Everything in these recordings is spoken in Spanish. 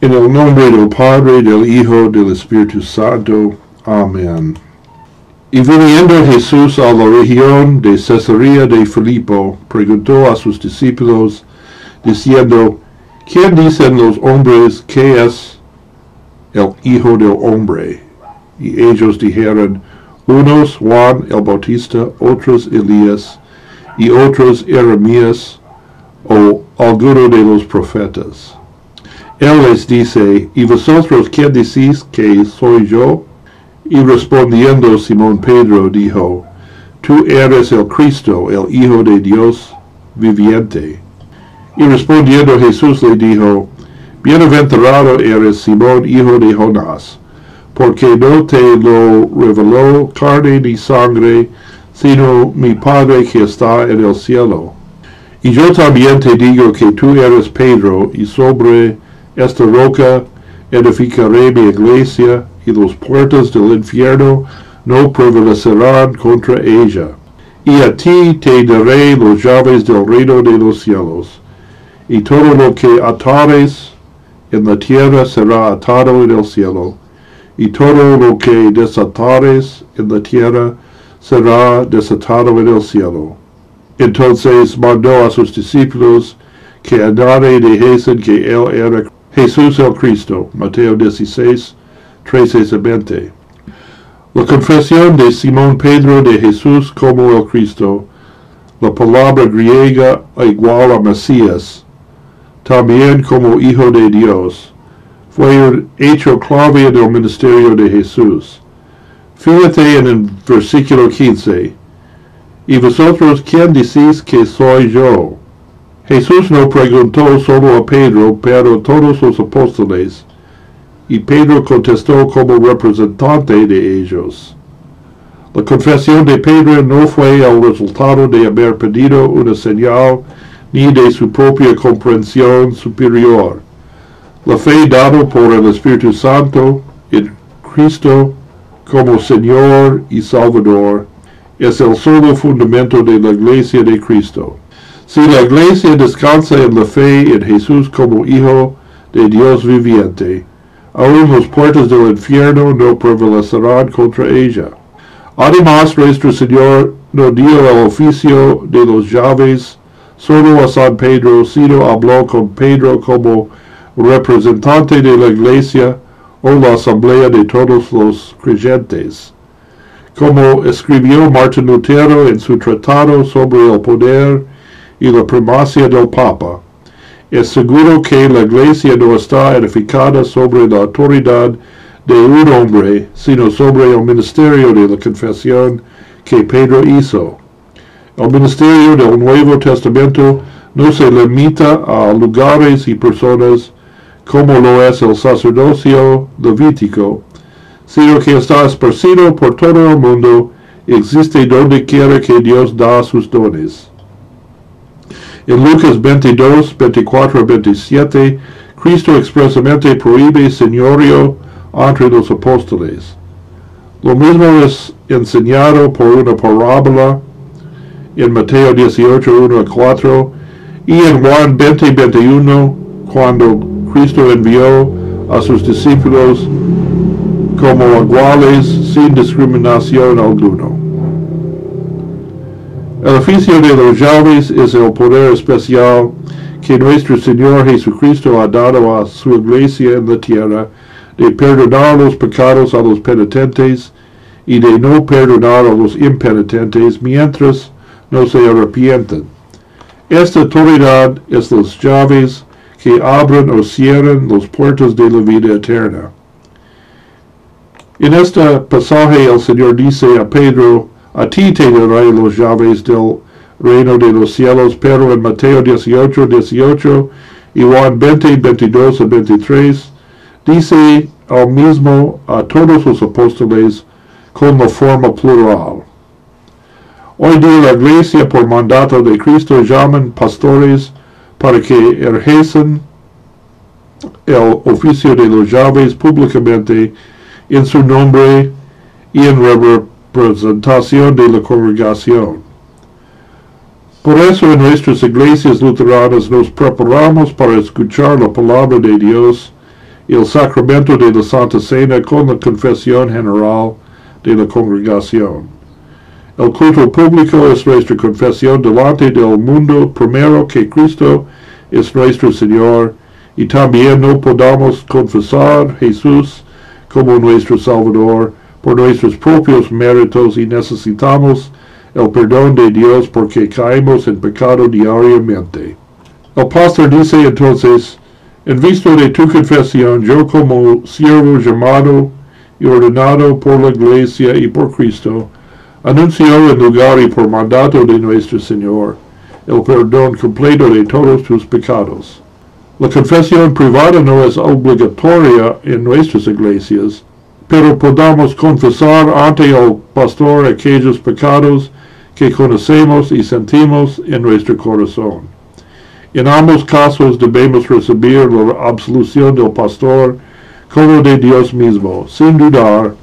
En el nombre del Padre, del Hijo, del Espíritu Santo. Amén. Y viniendo Jesús a la región de Cesarea de Filipo, preguntó a sus discípulos, diciendo, ¿quién dicen los hombres que es el Hijo del Hombre? Y ellos dijeron, unos Juan el Bautista, otros Elías, y otros Jeremías o alguno de los profetas. Él les dice, ¿y vosotros quién decís que soy yo? Y respondiendo Simón Pedro dijo, Tú eres el Cristo, el Hijo de Dios viviente. Y respondiendo Jesús le dijo, Bienaventurado eres Simón, hijo de Jonás, porque no te lo reveló carne ni sangre, sino mi Padre que está en el cielo. Y yo también te digo que tú eres Pedro, y sobre esta roca edificaré mi iglesia, y las puertas del infierno no prevalecerán contra ella. Y a ti te daré las llaves del reino de los cielos. Y todo lo que atares en la tierra será atado en el cielo, y todo lo que desatares en la tierra será desatado en el cielo. Entonces mandó a sus discípulos que andare y dijesen que él era Jesús el Cristo. Mateo 16, 13 a 20. La confesión de Simón Pedro de Jesús como el Cristo, la palabra griega igual a Mesías, también como Hijo de Dios, fue un hecho clave en el ministerio de Jesús. Fíjate en el versículo 15. ¿Y vosotros quién decís que soy yo? Jesús no preguntó solo a Pedro, pero a todos los apóstoles, y Pedro contestó como representante de ellos. La confesión de Pedro no fue el resultado de haber pedido una señal ni de su propia comprensión superior. La fe dada por el Espíritu Santo en Cristo como Señor y Salvador es el solo fundamento de la iglesia de Cristo. Si la iglesia descansa en la fe en Jesús como Hijo de Dios viviente, aún las puertas del infierno no prevalecerán contra ella. Además, nuestro Señor no dio el oficio de los llaves solo a San Pedro, sino habló con Pedro como representante de la iglesia o la asamblea de todos los creyentes. Como escribió Martín Lutero en su tratado sobre el poder y la primacia del Papa, es seguro que la iglesia no está edificada sobre la autoridad de un hombre, sino sobre el ministerio de la confesión que Pedro hizo. El ministerio del Nuevo Testamento no se limita a lugares y personas como lo es el sacerdocio levítico, sino que está esparcido por todo el mundo, existe donde quiera que Dios da sus dones. En Lucas 22, 24 27, Cristo expresamente prohíbe señorio entre los apóstoles. Lo mismo es enseñado por una parábola en Mateo 18, 1 a 4, y en Juan 20, 21, cuando Cristo envió a sus discípulos como iguales sin discriminación alguna. El oficio de los llaves es el poder especial que nuestro Señor Jesucristo ha dado a su iglesia en la tierra de perdonar los pecados a los penitentes y de no perdonar a los impenitentes mientras no se arrepienten. Esta autoridad es las llaves que abren o cierran las puertas de la vida eterna. En este pasaje el Señor dice a Pedro, a ti te daré las llaves del reino de los cielos, pero en Mateo 18, 18 y Juan 20, 22 a 23, dice al mismo a todos los apóstoles con la forma plural. Hoy día la iglesia por mandato de Cristo llaman pastores para que ejercen el oficio de los llaves públicamente en su nombre y en representación de la congregación. Por eso en nuestras iglesias luteranas nos preparamos para escuchar la palabra de Dios y el sacramento de la Santa Cena con la confesión general de la congregación. El culto público es nuestra confesión delante del mundo primero que Cristo es nuestro Señor y también no podamos confesar Jesús como nuestro Salvador por nuestros propios méritos y necesitamos el perdón de Dios porque caemos en pecado diariamente. El pastor dice entonces, en vista de tu confesión, yo como siervo llamado y ordenado por la iglesia y por Cristo, anuncio en lugar y por mandato de nuestro Señor el perdón completo de todos tus pecados. La confesión privada no es obligatoria en nuestras iglesias, pero podamos confesar ante el pastor aquellos pecados que conocemos y sentimos en nuestro corazón. En ambos casos debemos recibir la absolución del pastor como de Dios mismo, sin dudar,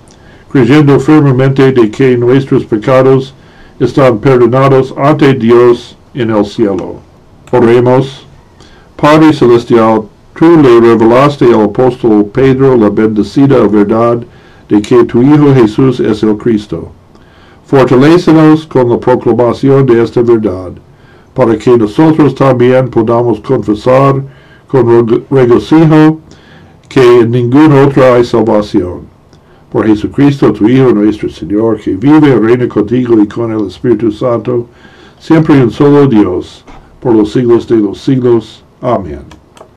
creyendo firmemente de que nuestros pecados están perdonados ante Dios en el cielo. Oremos. Padre Celestial, tú le revelaste al apóstol Pedro la bendecida verdad de que tu Hijo Jesús es el Cristo. Fortalécenos con la proclamación de esta verdad, para que nosotros también podamos confesar con regocijo que en ningún otro hay salvación. Por Jesucristo, tu Hijo, nuestro Señor, que vive y reina contigo y con el Espíritu Santo, siempre y un solo Dios, por los siglos de los siglos. Amén.